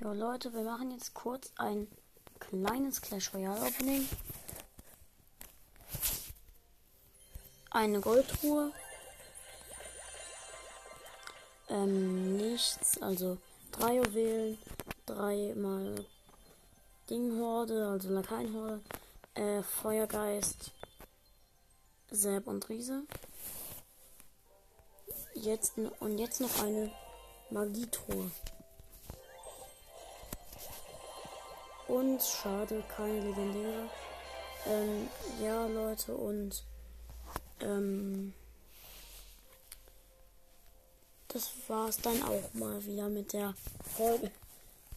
Jo Leute, wir machen jetzt kurz ein kleines Clash Royale Opening. Eine Goldtruhe. Ähm, nichts, also drei Juwelen, dreimal Dinghorde, also Lakaienhorde, äh, Feuergeist, Säb und Riese. Jetzt und jetzt noch eine Magietruhe. Und schade, keine legendäre. Ähm, ja, Leute, und ähm, das war's dann auch mal wieder mit der Folge.